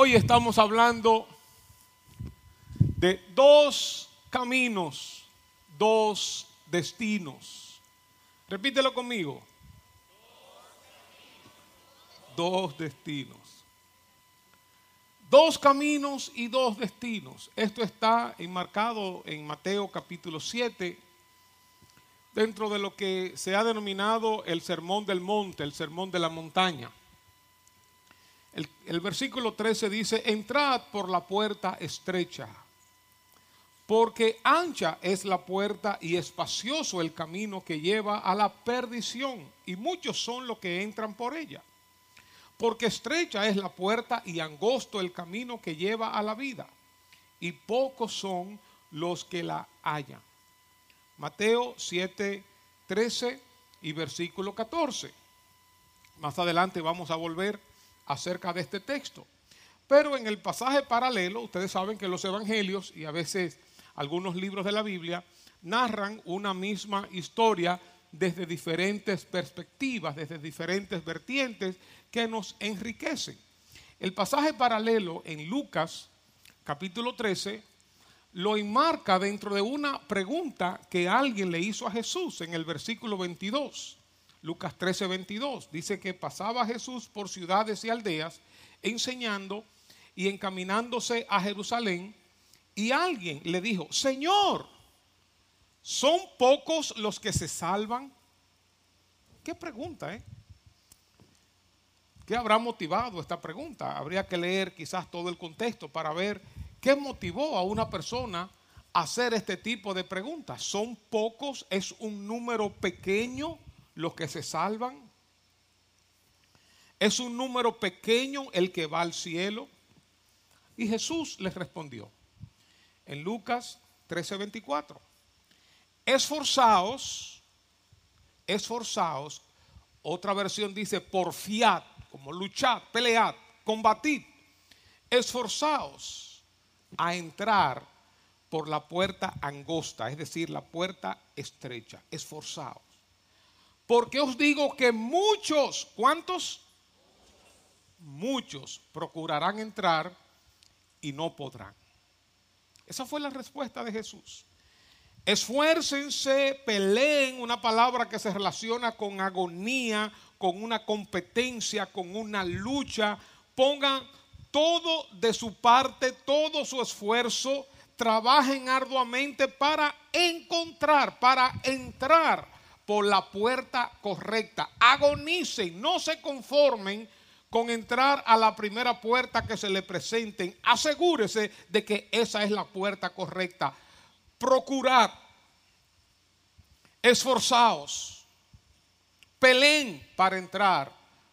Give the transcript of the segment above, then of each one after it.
Hoy estamos hablando de dos caminos, dos destinos. Repítelo conmigo. Dos destinos. Dos caminos y dos destinos. Esto está enmarcado en Mateo capítulo 7, dentro de lo que se ha denominado el sermón del monte, el sermón de la montaña. El, versículo 13 dice, entrad por la puerta estrecha, porque ancha es la puerta y espacioso el camino que lleva a la perdición, y muchos son los que entran por ella. Porque estrecha es la puerta y angosto el camino que lleva a la vida, y pocos son los que la hallan. Mateo 7, 13 y versículo 14. Más adelante vamos a volver acerca de este texto. Pero en el pasaje paralelo, ustedes saben que los evangelios y a veces algunos libros de la Biblia narran una misma historia desde diferentes perspectivas, desde diferentes vertientes que nos enriquecen. El pasaje paralelo en Lucas capítulo 13 lo enmarca dentro de una pregunta que alguien le hizo a Jesús en el versículo 22. Lucas 13, 22. Dice que pasaba Jesús por ciudades y aldeas enseñando y encaminándose a Jerusalén y alguien le dijo, Señor, ¿son pocos los que se salvan? ¿Qué pregunta, eh? ¿Qué habrá motivado esta pregunta? Habría que leer quizás todo el contexto para ver qué motivó a una persona a hacer este tipo de preguntas. ¿Son pocos? ¿Es un número pequeño? Los que se salvan? ¿Es un número pequeño el que va al cielo? Y Jesús les respondió en Lucas 13:24, esforzaos, esforzaos, otra versión dice porfiad, como luchad, pelead, combatid, esforzaos a entrar por la puerta angosta, es decir, la puerta estrecha, esforzaos. Porque os digo que muchos, ¿cuántos? Muchos procurarán entrar y no podrán. Esa fue la respuesta de Jesús. Esfuércense, peleen, una palabra que se relaciona con agonía, con una competencia, con una lucha. Pongan todo de su parte, todo su esfuerzo, trabajen arduamente para encontrar, para entrar por la puerta correcta. Agonicen, no se conformen con entrar a la primera puerta que se le presenten. Asegúrese de que esa es la puerta correcta. Procurad, esforzaos, peleen para entrar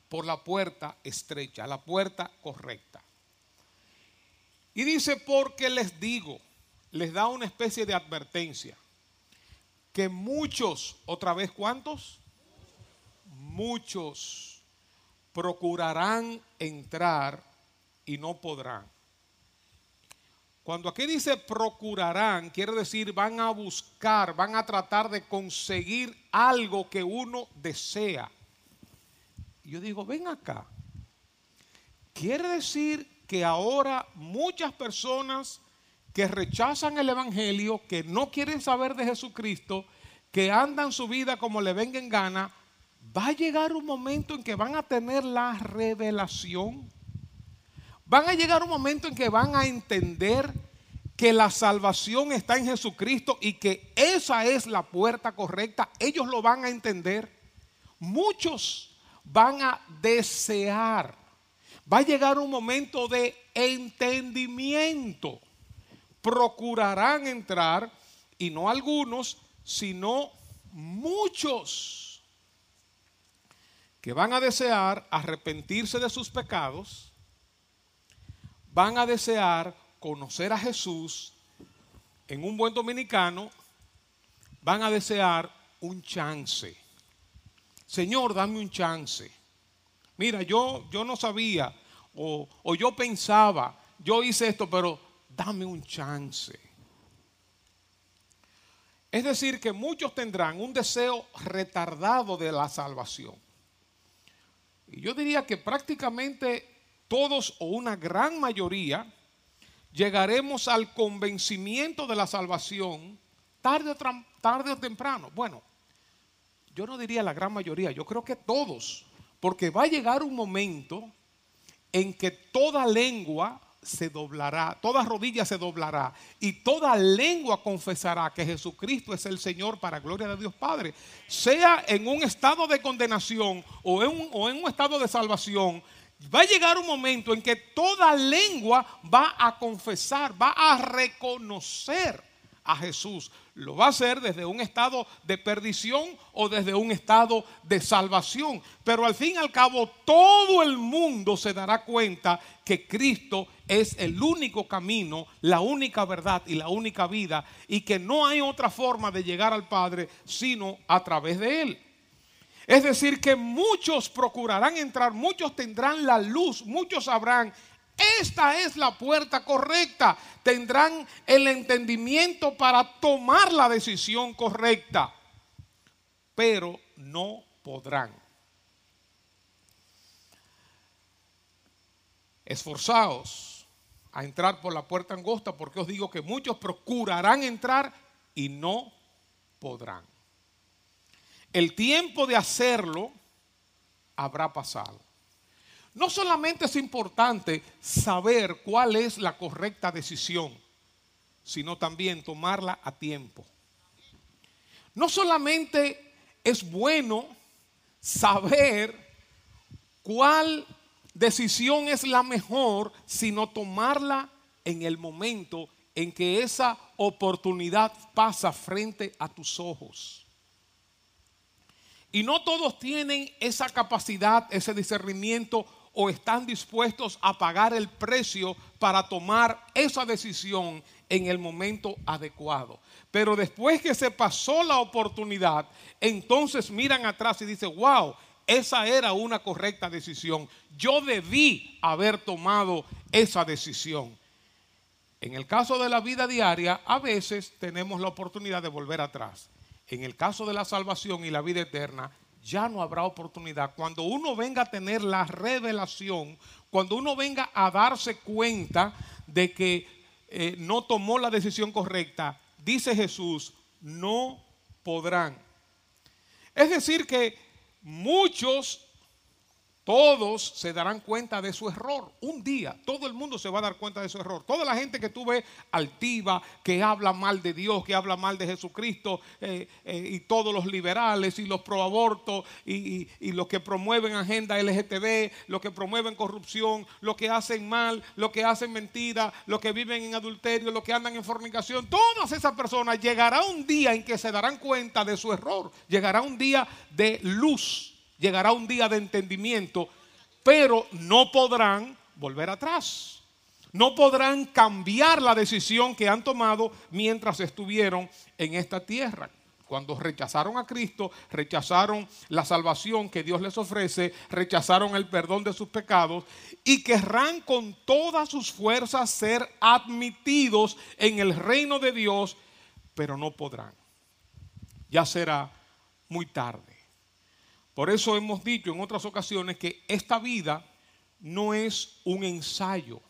por la puerta estrecha, la puerta correcta. Y dice, porque les digo, les da una especie de advertencia que muchos, otra vez cuántos? Muchos procurarán entrar y no podrán. Cuando aquí dice procurarán, quiere decir van a buscar, van a tratar de conseguir algo que uno desea. Yo digo, ven acá. Quiere decir que ahora muchas personas que rechazan el Evangelio, que no quieren saber de Jesucristo, que andan su vida como le venga en gana, va a llegar un momento en que van a tener la revelación. Van a llegar un momento en que van a entender que la salvación está en Jesucristo y que esa es la puerta correcta. Ellos lo van a entender. Muchos van a desear. Va a llegar un momento de entendimiento procurarán entrar, y no algunos, sino muchos que van a desear arrepentirse de sus pecados, van a desear conocer a Jesús en un buen dominicano, van a desear un chance. Señor, dame un chance. Mira, yo, yo no sabía o, o yo pensaba, yo hice esto, pero dame un chance. Es decir, que muchos tendrán un deseo retardado de la salvación. Y yo diría que prácticamente todos o una gran mayoría llegaremos al convencimiento de la salvación tarde o, tarde o temprano. Bueno, yo no diría la gran mayoría, yo creo que todos, porque va a llegar un momento en que toda lengua se doblará, toda rodilla se doblará y toda lengua confesará que Jesucristo es el Señor para gloria de Dios Padre. Sea en un estado de condenación o en un, o en un estado de salvación, va a llegar un momento en que toda lengua va a confesar, va a reconocer a Jesús. Lo va a hacer desde un estado de perdición o desde un estado de salvación. Pero al fin y al cabo todo el mundo se dará cuenta que Cristo es el único camino, la única verdad y la única vida y que no hay otra forma de llegar al Padre sino a través de Él. Es decir, que muchos procurarán entrar, muchos tendrán la luz, muchos sabrán esta es la puerta correcta. Tendrán el entendimiento para tomar la decisión correcta, pero no podrán. Esforzaos a entrar por la puerta angosta porque os digo que muchos procurarán entrar y no podrán. El tiempo de hacerlo habrá pasado. No solamente es importante saber cuál es la correcta decisión, sino también tomarla a tiempo. No solamente es bueno saber cuál decisión es la mejor, sino tomarla en el momento en que esa oportunidad pasa frente a tus ojos. Y no todos tienen esa capacidad, ese discernimiento o están dispuestos a pagar el precio para tomar esa decisión en el momento adecuado. Pero después que se pasó la oportunidad, entonces miran atrás y dicen, wow, esa era una correcta decisión. Yo debí haber tomado esa decisión. En el caso de la vida diaria, a veces tenemos la oportunidad de volver atrás. En el caso de la salvación y la vida eterna, ya no habrá oportunidad. Cuando uno venga a tener la revelación, cuando uno venga a darse cuenta de que eh, no tomó la decisión correcta, dice Jesús, no podrán. Es decir, que muchos todos se darán cuenta de su error. Un día todo el mundo se va a dar cuenta de su error. Toda la gente que tú ves altiva, que habla mal de Dios, que habla mal de Jesucristo, eh, eh, y todos los liberales y los proabortos y, y, los que promueven agenda LGTB, los que promueven corrupción, los que hacen mal, los que hacen mentira, los que viven en adulterio, los que andan en fornicación, todas esas personas llegará un día en que se darán cuenta de su error. Llegará un día de luz llegará un día de entendimiento, pero no podrán volver atrás. No podrán cambiar la decisión que han tomado mientras estuvieron en esta tierra. Cuando rechazaron a Cristo, rechazaron la salvación que Dios les ofrece, rechazaron el perdón de sus pecados y querrán con todas sus fuerzas ser admitidos en el reino de Dios, pero no podrán. Ya será muy tarde. Por eso hemos dicho en otras ocasiones que esta vida no es un ensayo.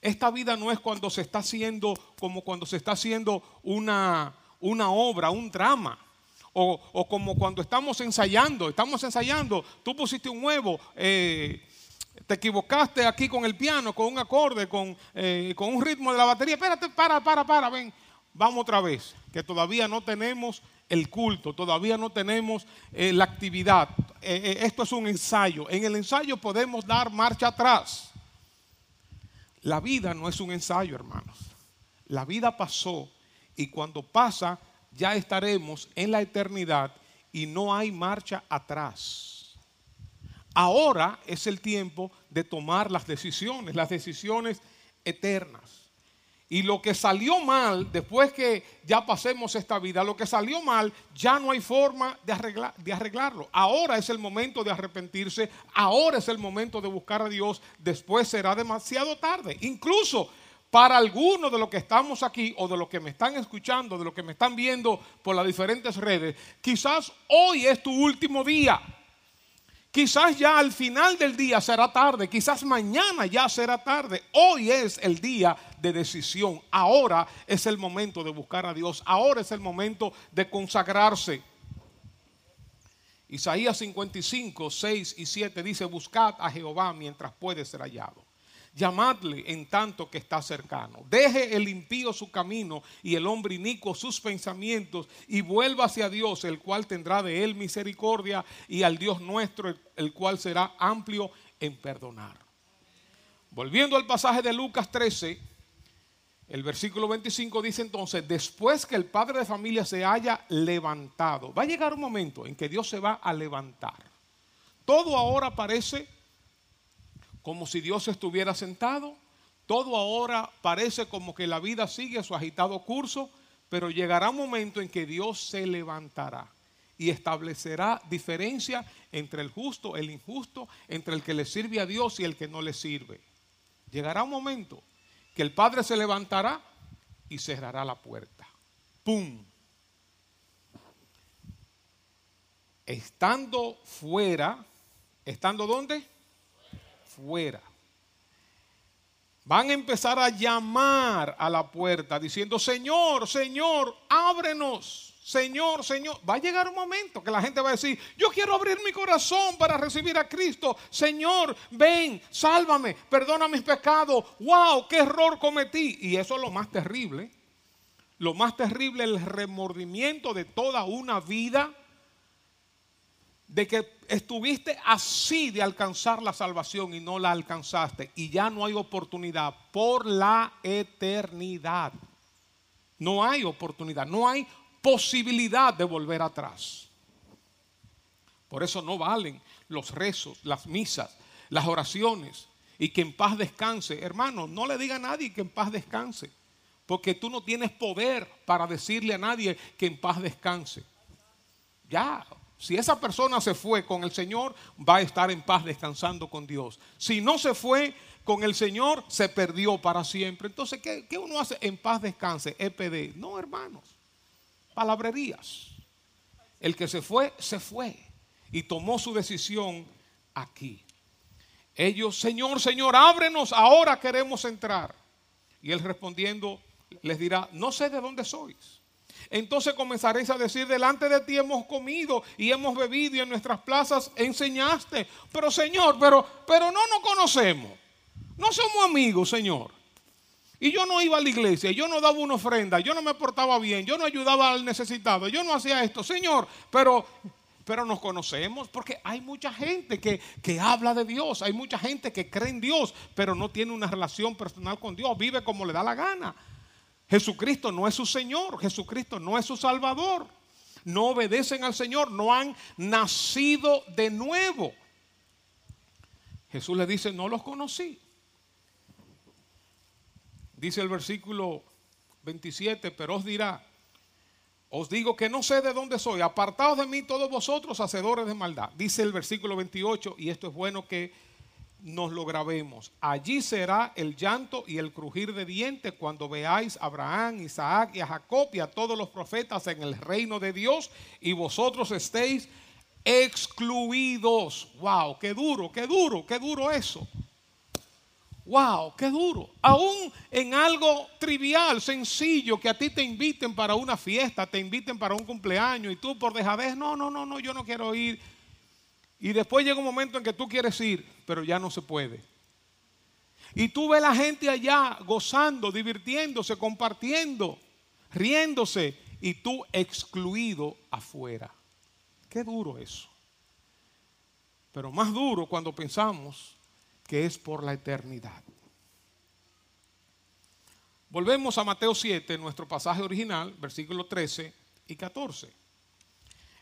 Esta vida no es cuando se está haciendo como cuando se está haciendo una, una obra, un drama. O, como cuando estamos ensayando, estamos ensayando, tú pusiste un huevo, eh, te equivocaste aquí con el piano, con un acorde, con, eh, con un ritmo de la batería. Espérate, para, para, para, ven, vamos otra vez, que todavía no tenemos el culto, todavía no tenemos eh, la actividad. Eh, eh, esto es un ensayo. En el ensayo podemos dar marcha atrás. La vida no es un ensayo, hermanos. La vida pasó y cuando pasa ya estaremos en la eternidad y no hay marcha atrás. Ahora es el tiempo de tomar las decisiones, las decisiones eternas. Y lo que salió mal, después que ya pasemos esta vida, lo que salió mal, ya no hay forma de, arreglar, de arreglarlo. Ahora es el momento de arrepentirse, ahora es el momento de buscar a Dios, después será demasiado tarde. Incluso para algunos de los que estamos aquí o de los que me están escuchando, de los que me están viendo por las diferentes redes, quizás hoy es tu último día. Quizás ya al final del día será tarde, quizás mañana ya será tarde. Hoy es el día de decisión. Ahora es el momento de buscar a Dios. Ahora es el momento de consagrarse. Isaías 55, 6 y 7 dice, buscad a Jehová mientras puede ser hallado. Llamadle en tanto que está cercano. Deje el impío su camino y el hombre inicuo sus pensamientos y vuelva hacia Dios, el cual tendrá de él misericordia, y al Dios nuestro, el cual será amplio en perdonar. Volviendo al pasaje de Lucas 13, el versículo 25 dice entonces, después que el padre de familia se haya levantado, va a llegar un momento en que Dios se va a levantar. Todo ahora parece como si Dios estuviera sentado. Todo ahora parece como que la vida sigue su agitado curso, pero llegará un momento en que Dios se levantará y establecerá diferencia entre el justo, el injusto, entre el que le sirve a Dios y el que no le sirve. Llegará un momento que el Padre se levantará y cerrará la puerta. ¡Pum! Estando fuera, ¿estando dónde? fuera. Van a empezar a llamar a la puerta diciendo, Señor, Señor, ábrenos. Señor, Señor, va a llegar un momento que la gente va a decir, yo quiero abrir mi corazón para recibir a Cristo. Señor, ven, sálvame, perdona mis pecados. Wow, qué error cometí. Y eso es lo más terrible. Lo más terrible, el remordimiento de toda una vida de que estuviste así de alcanzar la salvación y no la alcanzaste y ya no hay oportunidad por la eternidad. No hay oportunidad, no hay posibilidad de volver atrás. Por eso no valen los rezos, las misas, las oraciones y que en paz descanse. Hermano, no le diga a nadie que en paz descanse, porque tú no tienes poder para decirle a nadie que en paz descanse. Ya, si esa persona se fue con el Señor, va a estar en paz descansando con Dios. Si no se fue con el Señor, se perdió para siempre. Entonces, ¿qué, uno hace? En paz descanse, EPD. No, hermanos. Palabrerías. El que se fue, se fue. Y tomó su decisión aquí. Ellos, Señor, Señor, ábrenos, ahora queremos entrar. Y él respondiendo les dirá, no sé de dónde sois. Entonces comenzaréis a decir, delante de ti hemos comido y hemos bebido y en nuestras plazas enseñaste. Pero Señor, pero, pero no nos conocemos. No somos amigos, Señor. Y yo no iba a la iglesia, yo no daba una ofrenda, yo no me portaba bien, yo no ayudaba al necesitado, yo no hacía esto, Señor, pero, pero nos conocemos porque hay mucha gente que, que habla de Dios, hay mucha gente que cree en Dios, pero no tiene una relación personal con Dios, vive como le da la gana. Jesucristo no es su Señor, Jesucristo no es su Salvador. No obedecen al Señor, no han nacido de nuevo. Jesús le dice, no los conocí. Dice el versículo 27, pero os dirá, os digo que no sé de dónde soy, apartados de mí todos vosotros, hacedores de maldad. Dice el versículo 28, y esto es bueno que nos lo grabemos. Allí será el llanto y el crujir de dientes cuando veáis a Abraham, Isaac y a Jacob y a todos los profetas en el reino de Dios y vosotros estéis excluidos. Wow, qué duro, qué duro, qué duro eso. Wow, qué duro. Aún en algo trivial, sencillo, que a ti te inviten para una fiesta, te inviten para un cumpleaños y tú por dejadez, no, no, no, no, yo no quiero ir y después llega un momento en que tú quieres ir, pero ya no se puede. Y tú ves la gente allá gozando, divirtiéndose, compartiendo, riéndose, y tú excluido afuera. Qué duro eso. Pero más duro cuando pensamos que es por la eternidad. Volvemos a Mateo 7, nuestro pasaje original, versículos 13 y 14.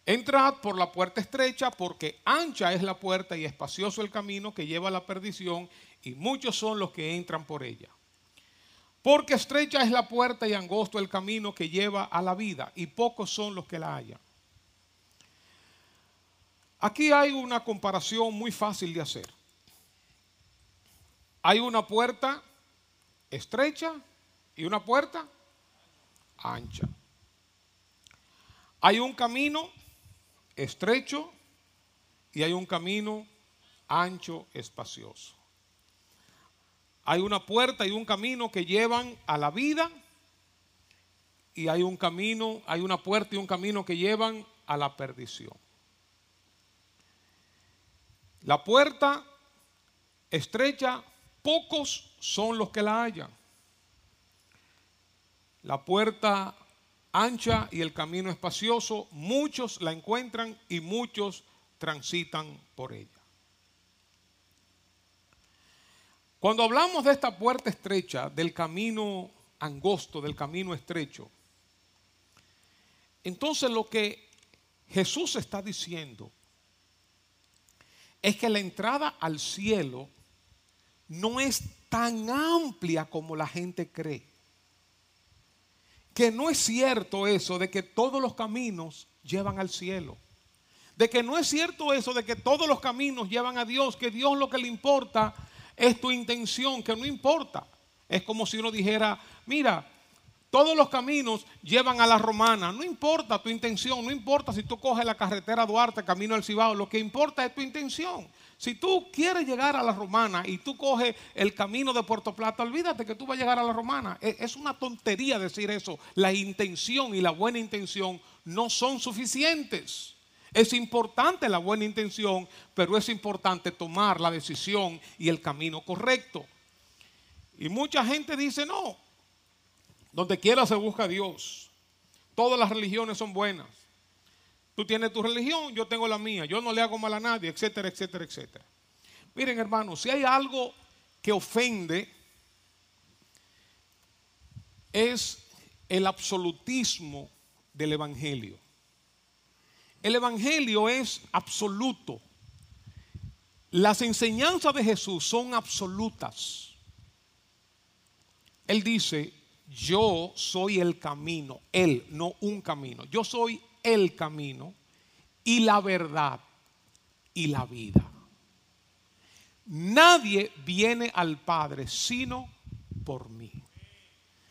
Entrad por la puerta estrecha, porque ancha es la puerta y espacioso el camino que lleva a la perdición, y muchos son los que entran por ella. Porque estrecha es la puerta y angosto el camino que lleva a la vida, y pocos son los que la hallan. Aquí hay una comparación muy fácil de hacer. Hay una puerta estrecha y una puerta ancha. Hay un camino estrecho y hay un camino ancho, espacioso. Hay una puerta y un camino que llevan a la vida y hay un camino, hay una puerta y un camino que llevan a la perdición. La puerta estrecha, pocos son los que la hallan. La puerta ancha y el camino espacioso, muchos la encuentran y muchos transitan por ella. Cuando hablamos de esta puerta estrecha, del camino angosto, del camino estrecho, entonces lo que Jesús está diciendo es que la entrada al cielo no es tan amplia como la gente cree. Que no es cierto eso de que todos los caminos llevan al cielo. De que no es cierto eso de que todos los caminos llevan a Dios, que Dios lo que le importa es tu intención, que no importa. Es como si uno dijera, mira, todos los caminos llevan a la romana. No importa tu intención, no importa si tú coges la carretera Duarte, camino al Cibao, lo que importa es tu intención. Si tú quieres llegar a la romana y tú coges el camino de Puerto Plata, olvídate que tú vas a llegar a la romana. E, es una tontería decir eso. La intención y la buena intención no son suficientes. Es importante la buena intención, pero es importante tomar la decisión y el camino correcto. Y mucha gente dice, no, donde quiera se busca Dios. Todas las religiones son buenas. Tú tienes tu religión, yo tengo la mía. Yo no le hago mal a nadie, etcétera, etcétera, etcétera. Miren, hermanos, si hay algo que ofende, es el absolutismo del Evangelio. El Evangelio es absoluto. Las enseñanzas de Jesús son absolutas. Él dice, yo soy el camino, Él, no un camino. Yo soy el camino y la verdad y la vida. Nadie viene al Padre sino por mí.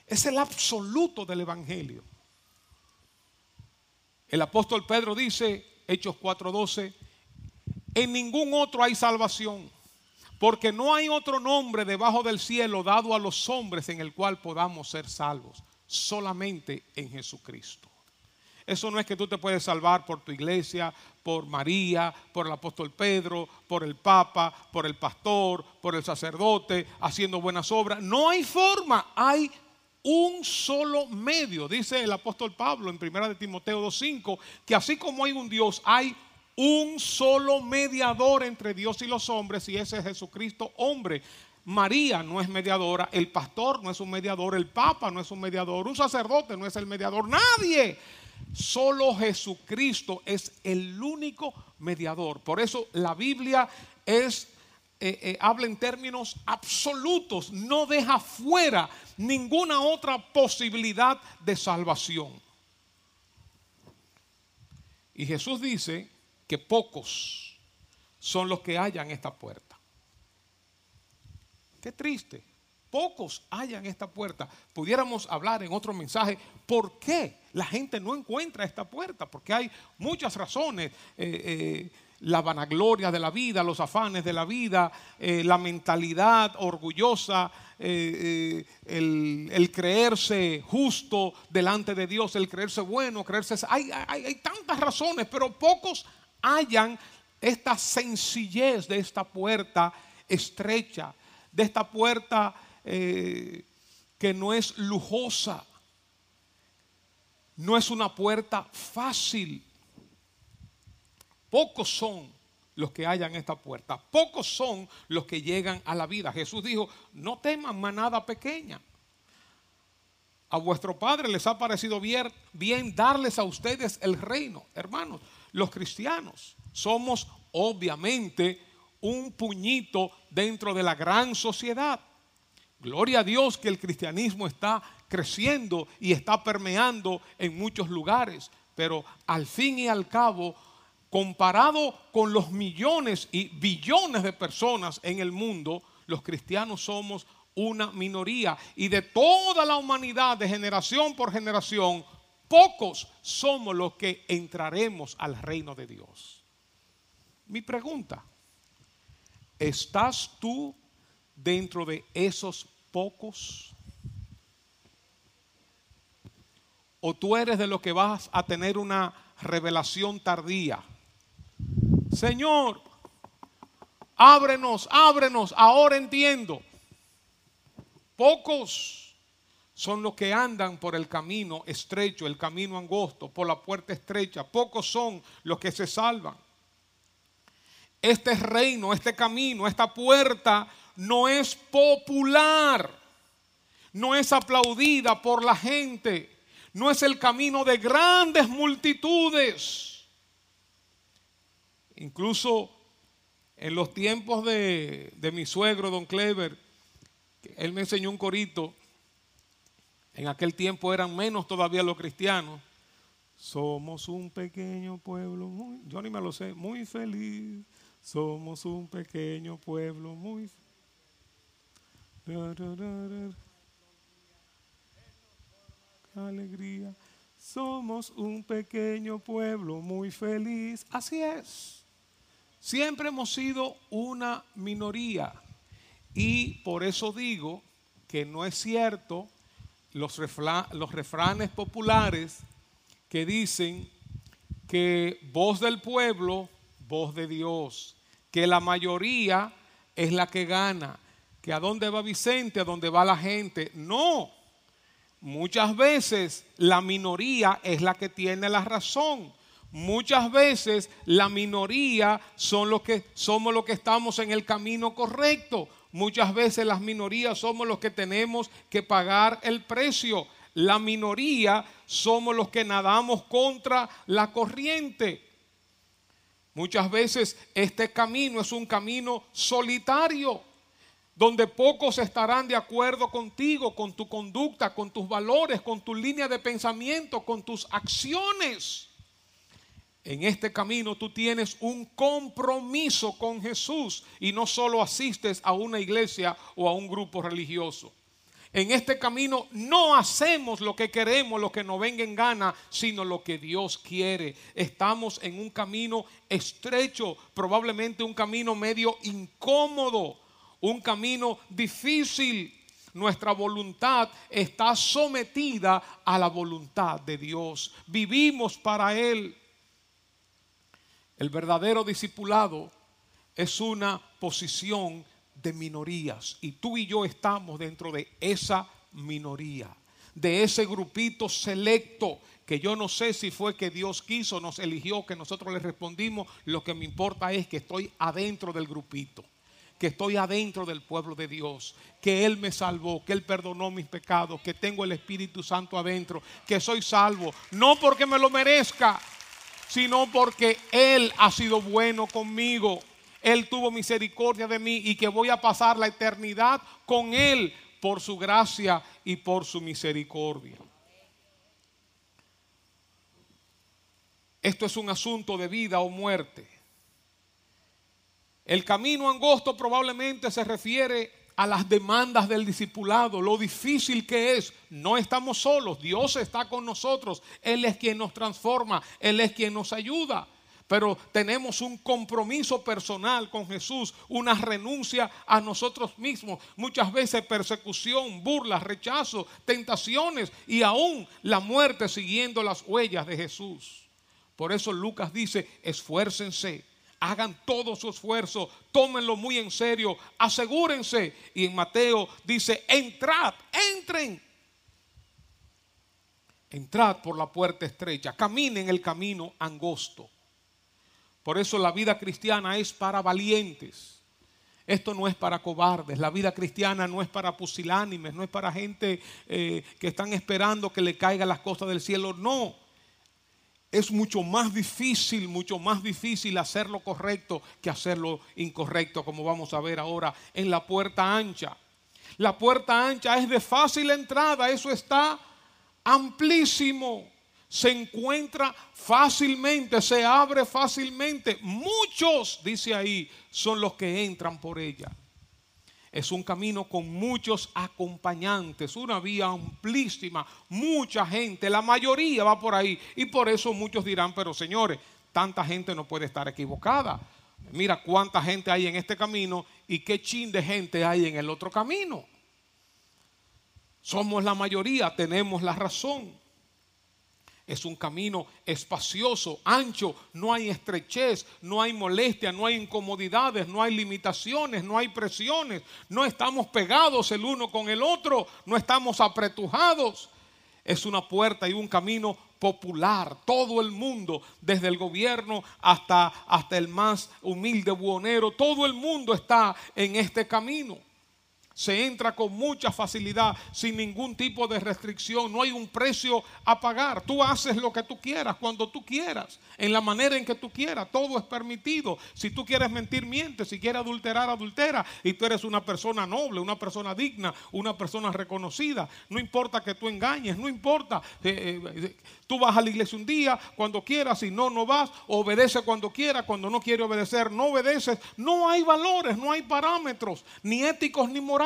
Es el absoluto del Evangelio. El apóstol Pedro dice, Hechos 4:12, en ningún otro hay salvación porque no hay otro nombre debajo del cielo dado a los hombres en el cual podamos ser salvos, solamente en Jesucristo. Eso no es que tú te puedes salvar por tu iglesia, por María, por el apóstol Pedro, por el Papa, por el pastor, por el sacerdote, haciendo buenas obras. No hay forma, hay un solo medio, dice el apóstol Pablo en 1 de Timoteo 2.5, que así como hay un Dios, hay un solo mediador entre Dios y los hombres y ese es Jesucristo hombre. María no es mediadora, el pastor no es un mediador, el papa no es un mediador, un sacerdote no es el mediador, nadie. Solo Jesucristo es el único mediador. Por eso la Biblia es eh, eh, habla en términos absolutos, no deja fuera ninguna otra posibilidad de salvación. Y Jesús dice que pocos son los que hallan esta puerta. Qué triste. Pocos hallan esta puerta. Pudiéramos hablar en otro mensaje por qué la gente no encuentra esta puerta. Porque hay muchas razones. Eh, eh, la vanagloria de la vida, los afanes de la vida, eh, la mentalidad orgullosa, el, creerse justo delante de Dios, el creerse bueno, creerse... Hay tantas razones, pero pocos hayan esta sencillez de esta puerta estrecha, de esta puerta eh, que no es lujosa, no es una puerta fácil. Pocos son los que hallan esta puerta, pocos son los que llegan a la vida. Jesús dijo, no teman manada pequeña. A vuestro Padre les ha parecido bien, bien darles a ustedes el reino, hermanos los cristianos. Somos obviamente un puñito dentro de la gran sociedad. Gloria a Dios que el cristianismo está creciendo y está permeando en muchos lugares, pero al fin y al cabo, comparado con los millones y billones de personas en el mundo, los cristianos somos una minoría y de toda la humanidad, de generación por generación, pocos somos los que entraremos al reino de Dios. Mi pregunta, ¿estás tú dentro de esos pocos? ¿O tú eres de los que vas a tener una revelación tardía? Señor, ábrenos, ábrenos, ahora entiendo. Pocos son los que andan por el camino estrecho, el camino angosto, por la puerta estrecha. Pocos son los que se salvan. Este reino, este camino, esta puerta no es popular, no es aplaudida por la gente, no es el camino de grandes multitudes. Incluso en los tiempos de, mi suegro, don Clever, él me enseñó un corito. En aquel tiempo eran menos todavía los cristianos. Somos un pequeño pueblo, yo ni me lo sé, muy feliz. Somos un pequeño pueblo muy alegría. Somos un pequeño pueblo muy feliz. Así es. Siempre hemos sido una minoría. Y por eso digo que no es cierto los, los refranes populares que dicen que voz del pueblo, voz de Dios, que la mayoría es la que gana, que a dónde va Vicente, a dónde va la gente. No, muchas veces la minoría es la que tiene la razón. Muchas veces la minoría son los que somos los que estamos en el camino correcto. Muchas veces las minorías somos los que tenemos que pagar el precio. La minoría somos los que nadamos contra la corriente. Muchas veces este camino es un camino solitario, donde pocos estarán de acuerdo contigo, con tu conducta, con tus valores, con tu línea de pensamiento, con tus acciones. En este camino tú tienes un compromiso con Jesús y no solo asistes a una iglesia o a un grupo religioso. En este camino no hacemos lo que queremos, lo que nos venga en gana, sino lo que Dios quiere. Estamos en un camino estrecho, probablemente un camino medio incómodo, un camino difícil. Nuestra voluntad está sometida a la voluntad de Dios. Vivimos para Él. El verdadero discipulado es una posición de minorías y tú y yo estamos dentro de esa minoría, de ese grupito selecto que yo no sé si fue que Dios quiso, nos eligió, que nosotros le respondimos, lo que me importa es que estoy adentro del grupito que estoy adentro del pueblo de Dios, que Él me salvó, que Él perdonó mis pecados, que tengo el Espíritu Santo adentro, que soy salvo, no porque me lo merezca, sino porque Él ha sido bueno conmigo. Él tuvo misericordia de mí y que voy a pasar la eternidad con Él por su gracia y por su misericordia. Esto es un asunto de vida o muerte. El camino angosto probablemente se refiere a las demandas del discipulado, lo difícil que es. No estamos solos, Dios está con nosotros, Él es quien nos transforma, Él es quien nos ayuda. Pero tenemos un compromiso personal con Jesús, una renuncia a nosotros mismos, muchas veces persecución, burlas, rechazo, tentaciones y aún la muerte siguiendo las huellas de Jesús. Por eso Lucas dice, esfuércense hagan todo su esfuerzo, tómenlo muy en serio, asegúrense. Y en Mateo dice, entrad, entren. Entrad por la puerta estrecha, caminen el camino angosto. Por eso la vida cristiana es para valientes. Esto no es para cobardes. La vida cristiana no es para pusilánimes, no es para gente eh, que están esperando que le caigan las cosas del cielo. No es mucho más difícil, mucho más difícil hacer lo correcto que hacer lo incorrecto, como vamos a ver ahora en la puerta ancha. La puerta ancha es de fácil entrada, eso está amplísimo, se encuentra fácilmente, se abre fácilmente. Muchos, dice ahí, son los que entran por ella. Es un camino con muchos acompañantes, una vía amplísima, mucha gente, la mayoría va por ahí. Y por eso muchos dirán, pero señores, tanta gente no puede estar equivocada. Mira cuánta gente hay en este camino y qué chin de gente hay en el otro camino. Somos la mayoría, tenemos la razón. Es un camino espacioso, ancho, no hay estrechez, no hay molestia, no hay incomodidades, no hay limitaciones, no hay presiones, no estamos pegados el uno con el otro, no estamos apretujados. Es una puerta y un camino popular. Todo el mundo, desde el gobierno hasta, hasta el más humilde buhonero, todo el mundo está en este camino se entra con mucha facilidad, sin ningún tipo de restricción. No hay un precio a pagar. Tú haces lo que tú quieras, cuando tú quieras, en la manera en que tú quieras. Todo es permitido. Si tú quieres mentir, miente. Si quieres adulterar, adultera. Y tú eres una persona noble, una persona digna, una persona reconocida. No importa que tú engañes, no importa. Eh, eh, tú vas a la iglesia un día, cuando quieras, si no, no vas. Obedece cuando quieras, cuando no quiere obedecer, no obedeces. No hay valores, no hay parámetros, ni éticos ni morales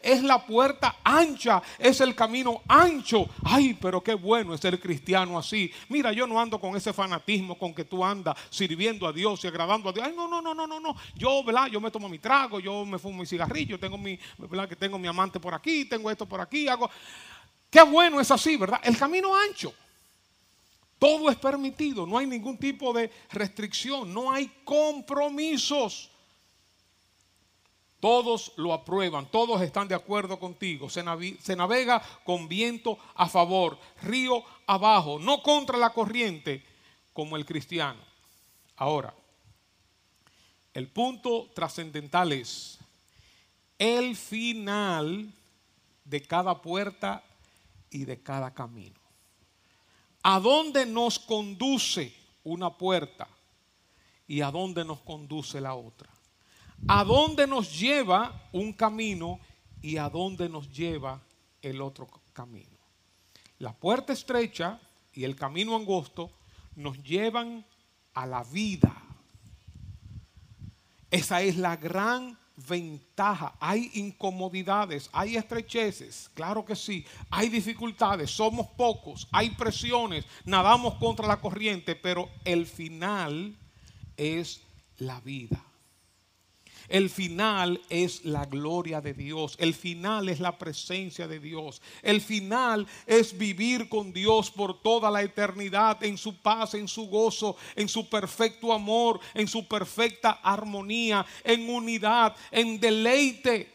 es la puerta ancha, es el camino ancho. Ay, pero qué bueno es ser cristiano así. Mira, yo no ando con ese fanatismo con que tú andas sirviendo a Dios y agradando a Dios. Ay, no, no, no, no, no, no. Yo, ¿verdad? Yo me tomo mi trago, yo me fumo mi cigarrillo, tengo mi, ¿verdad? Que tengo mi amante por aquí, tengo esto por aquí. Qué bueno es así, ¿verdad? El camino ancho. Todo es permitido, no hay ningún tipo de restricción, no hay compromisos. Todos lo aprueban, todos están de acuerdo contigo. Se, navega con viento a favor, río abajo, no contra la corriente como el cristiano. Ahora, el punto trascendental es el final de cada puerta y de cada camino. ¿A dónde nos conduce una puerta y a dónde nos conduce la otra? A dónde nos lleva un camino y a dónde nos lleva el otro camino. La puerta estrecha y el camino angosto nos llevan a la vida. Esa es la gran ventaja. Hay incomodidades, hay estrecheces, claro que sí. Hay dificultades, somos pocos, hay presiones, nadamos contra la corriente, pero el final es la vida. El final es la gloria de Dios. El final es la presencia de Dios. El final es vivir con Dios por toda la eternidad en su paz, en su gozo, en su perfecto amor, en su perfecta armonía, en unidad, en deleite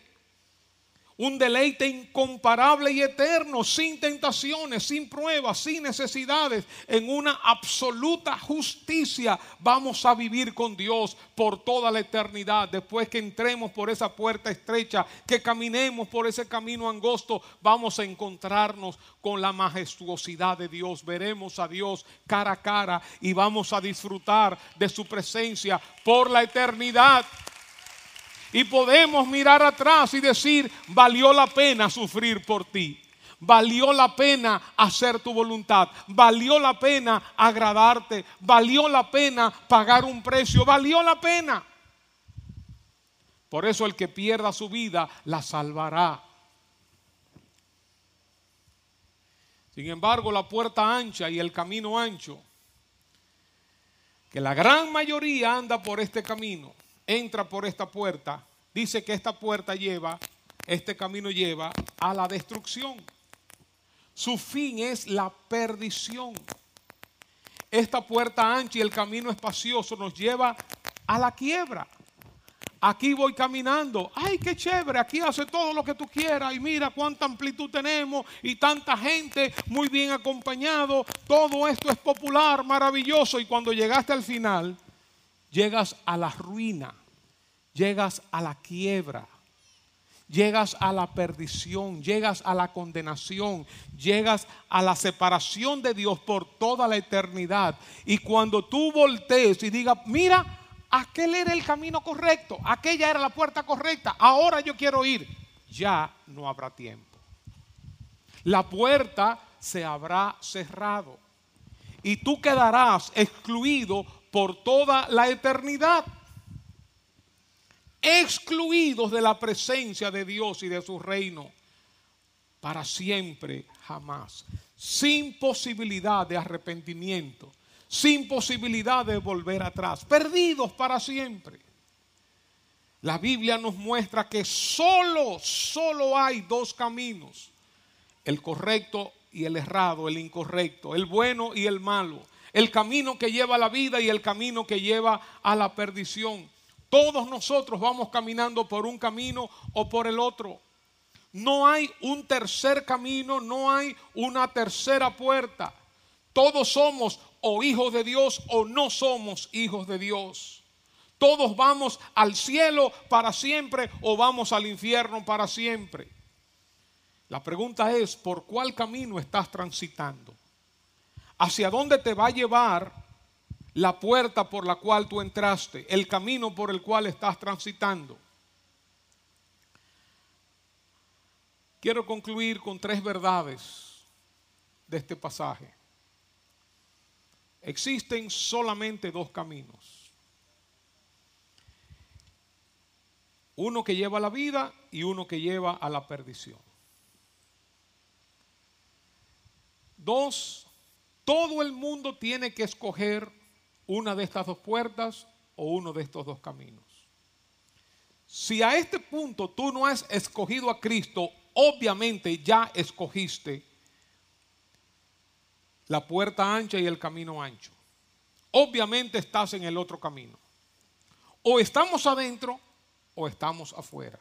un deleite incomparable y eterno, sin tentaciones, sin pruebas, sin necesidades, en una absoluta justicia. Vamos a vivir con Dios por toda la eternidad. Después que entremos por esa puerta estrecha, que caminemos por ese camino angosto, vamos a encontrarnos con la majestuosidad de Dios. Veremos a Dios cara a cara y vamos a disfrutar de su presencia por la eternidad. Y podemos mirar atrás y decir, valió la pena sufrir por ti. Valió la pena hacer tu voluntad. Valió la pena agradarte. Valió la pena pagar un precio. Valió la pena. Por eso el que pierda su vida la salvará. Sin embargo, la puerta ancha y el camino ancho, que la gran mayoría anda por este camino, entra por esta puerta, dice que esta puerta lleva, este camino lleva a la destrucción. Su fin es la perdición. Esta puerta ancha y el camino espacioso nos lleva a la quiebra. Aquí voy caminando. Ay, qué chévere. Aquí hace todo lo que tú quieras. Y mira cuánta amplitud tenemos. Y tanta gente muy bien acompañado. Todo esto es popular, maravilloso. Y cuando llegaste al final, llegas a la ruina, llegas a la quiebra, llegas a la perdición, llegas a la condenación, llegas a la separación de Dios por toda la eternidad. Y cuando tú voltees y digas, mira, aquel era el camino correcto, aquella era la puerta correcta, ahora yo quiero ir, ya no habrá tiempo. La puerta se habrá cerrado y tú quedarás excluido por toda la eternidad. Excluidos de la presencia de Dios y de su reino. Para siempre, jamás. Sin posibilidad de arrepentimiento. Sin posibilidad de volver atrás. Perdidos para siempre. La Biblia nos muestra que solo, solo hay dos caminos. El correcto y el errado, el incorrecto, el bueno y el malo. El camino que lleva a la vida y el camino que lleva a la perdición. Todos nosotros vamos caminando por un camino o por el otro. No hay un tercer camino, no hay una tercera puerta. Todos somos o hijos de Dios o no somos hijos de Dios. Todos vamos al cielo para siempre o vamos al infierno para siempre. La pregunta es, ¿por cuál camino estás transitando? ¿Hacia dónde te va a llevar la puerta por la cual tú entraste, el camino por el cual estás transitando? Quiero concluir con tres verdades de este pasaje. Existen solamente dos caminos. Uno que lleva a la vida y uno que lleva a la perdición. Dos, todo el mundo tiene que escoger una de estas dos puertas o uno de estos dos caminos. Si a este punto tú no has escogido a Cristo, obviamente ya escogiste la puerta ancha y el camino ancho. Obviamente estás en el otro camino. O estamos adentro o estamos afuera.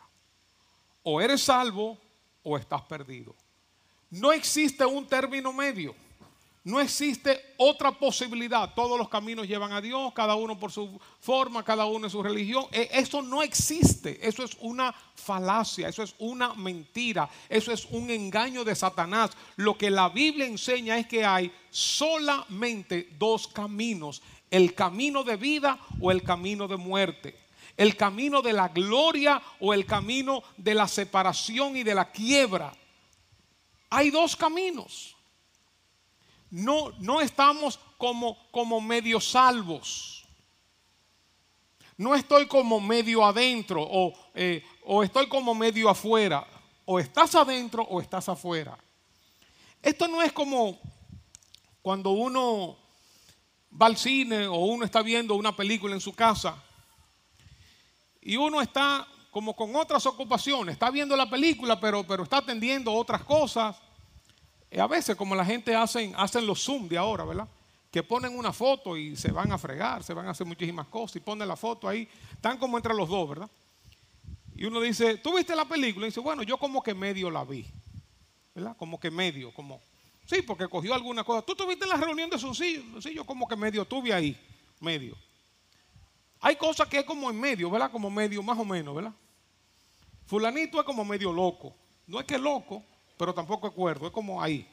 O eres salvo o estás perdido. No existe un término medio. No existe otra posibilidad. Todos los caminos llevan a Dios, cada uno por su forma, cada uno en su religión. E, eso no existe. Eso es una falacia, eso es una mentira, eso es un engaño de Satanás. Lo que la Biblia enseña es que hay solamente dos caminos. El camino de vida o el camino de muerte. El camino de la gloria o el camino de la separación y de la quiebra. Hay dos caminos no, no estamos como, como medio salvos. No estoy como medio adentro o, eh, o estoy como medio afuera. O estás adentro o estás afuera. Esto no es como cuando uno va al cine o uno está viendo una película en su casa y uno está como con otras ocupaciones, está viendo la película pero, pero está atendiendo otras cosas a veces como la gente hacen, hacen los Zoom de ahora, ¿verdad? Que ponen una foto y se van a fregar, se van a hacer muchísimas cosas y ponen la foto ahí, están como entre los dos, ¿verdad? Y uno dice, ¿tú viste la película? Y dice, bueno, yo como que medio la vi, ¿verdad? Como que medio, como, sí, porque cogió alguna cosa. ¿Tú tuviste la reunión de Sí, sí, yo como que medio tuve ahí, medio. Hay cosas que es como en medio, ¿verdad? Como medio más o menos, ¿verdad? Fulanito es como medio loco. No es que loco, pero tampoco acuerdo, es como ahí.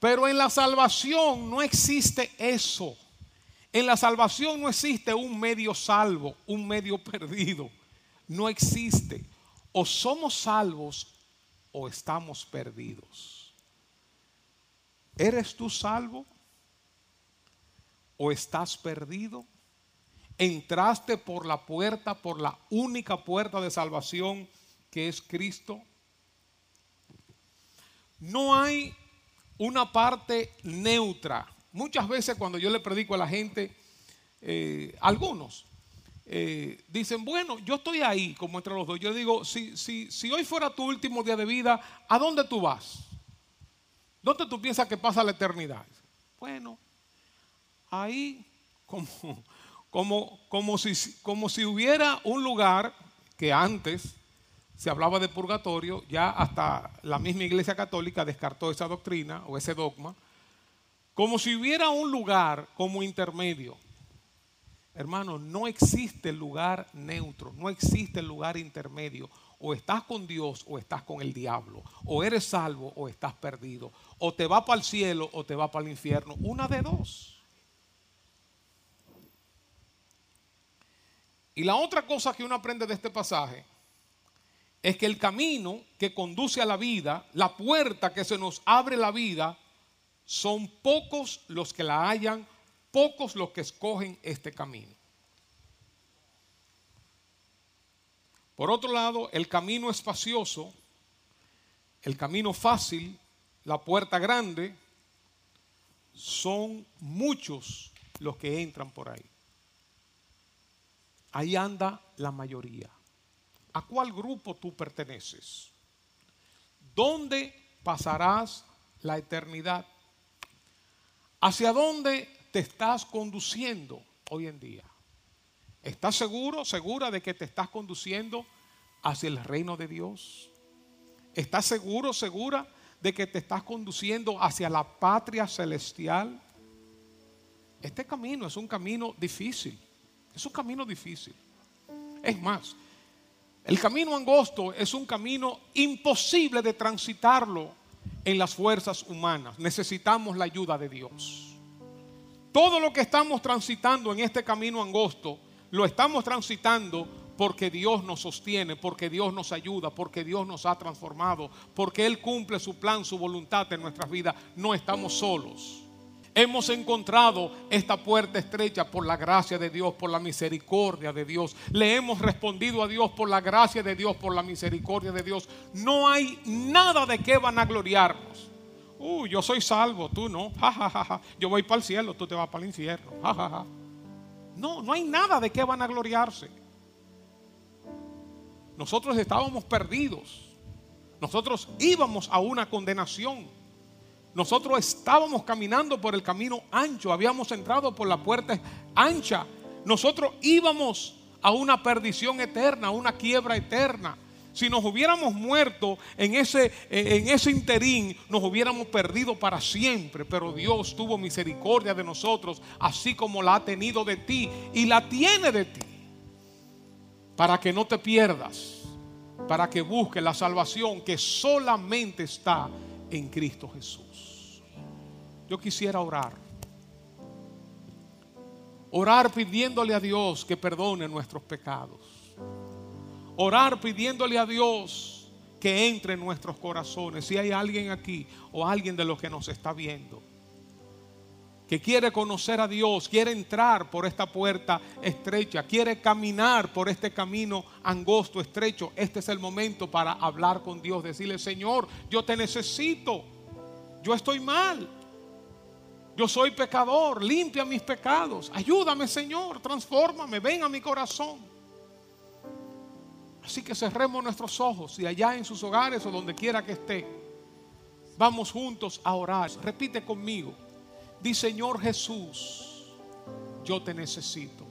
Pero en la salvación no existe eso. En la salvación no existe un medio salvo, un medio perdido. No existe. O somos salvos o estamos perdidos. ¿Eres tú salvo o estás perdido? ¿Entraste por la puerta, por la única puerta de salvación que es Cristo? No hay una parte neutra. Muchas veces cuando yo le predico a la gente, eh, algunos eh, dicen, bueno, yo estoy ahí como entre los dos. Yo digo, si, si, si hoy fuera tu último día de vida, ¿a dónde tú vas? ¿Dónde tú piensas que pasa la eternidad? Bueno, ahí como, como, como, si, como si hubiera un lugar que antes se hablaba de purgatorio, ya hasta la misma Iglesia Católica descartó esa doctrina o ese dogma, como si hubiera un lugar como intermedio. Hermano, no existe lugar neutro, no existe lugar intermedio. O estás con Dios o estás con el diablo. O eres salvo o estás perdido. O te va para el cielo o te va para el infierno. Una de dos. Y la otra cosa que uno aprende de este pasaje es que el camino que conduce a la vida, la puerta que se nos abre la vida, son pocos los que la hallan, pocos los que escogen este camino. Por otro lado, el camino espacioso, el camino fácil, la puerta grande, son muchos los que entran por ahí. Ahí anda la mayoría. ¿A cuál grupo tú perteneces? ¿Dónde pasarás la eternidad? ¿Hacia dónde te estás conduciendo hoy en día? ¿Estás seguro, segura de que te estás conduciendo hacia el reino de Dios? ¿Estás seguro, segura de que te estás conduciendo hacia la patria celestial? Este camino es un camino difícil. Es un camino difícil. Es más, el camino angosto es un camino imposible de transitarlo en las fuerzas humanas. Necesitamos la ayuda de Dios. Todo lo que estamos transitando en este camino angosto, lo estamos transitando porque Dios nos sostiene, porque Dios nos ayuda, porque Dios nos ha transformado, porque Él cumple su plan, su voluntad en nuestras vidas. No estamos solos. Hemos encontrado esta puerta estrecha por la gracia de Dios, por la misericordia de Dios. Le hemos respondido a Dios por la gracia de Dios, por la misericordia de Dios. No hay nada de qué vanagloriarnos. Uh, yo soy salvo, tú no. Yo voy para el cielo, tú te vas para el infierno. No, no hay nada de qué vanagloriarse. Nosotros estábamos perdidos. Nosotros íbamos a una condenación. Nosotros estábamos caminando por el camino ancho, habíamos entrado por la puerta ancha. Nosotros íbamos a una perdición eterna, a una quiebra eterna. Si nos hubiéramos muerto en ese, en ese interín, nos hubiéramos perdido para siempre. Pero Dios tuvo misericordia de nosotros, así como la ha tenido de ti y la tiene de ti. Para que no te pierdas, para que busques la salvación que solamente está en Cristo Jesús. Yo quisiera orar. Orar pidiéndole a Dios que perdone nuestros pecados. Orar pidiéndole a Dios que entre en nuestros corazones. Si hay alguien aquí o alguien de los que nos está viendo que quiere conocer a Dios, quiere entrar por esta puerta estrecha, quiere caminar por este camino angosto, estrecho, este es el momento para hablar con Dios, decirle, Señor, yo te necesito, yo estoy mal, yo soy pecador, limpia mis pecados. Ayúdame, Señor, transfórmame, ven a mi corazón. Así que cerremos nuestros ojos y allá en sus hogares o donde quiera que esté, vamos juntos a orar. Repite conmigo. Di, Señor Jesús, yo te necesito.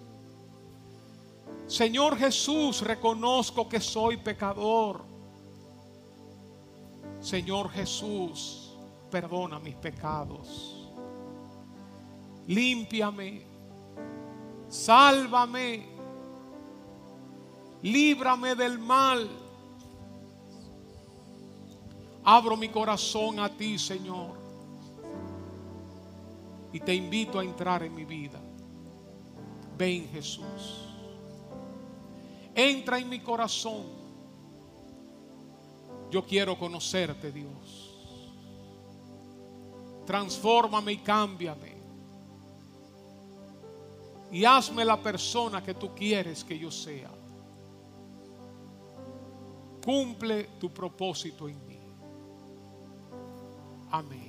Señor Jesús, reconozco que soy pecador. Señor Jesús, perdona mis pecados límpiame, sálvame, líbrame del mal. Abro mi corazón a ti, Señor, y te invito a entrar en mi vida. Ven, Jesús. Entra en mi corazón. Yo quiero conocerte, Dios. Transfórmame y cámbiame y hazme la persona que tú quieres que yo sea. Cumple tu propósito en mí. Amén.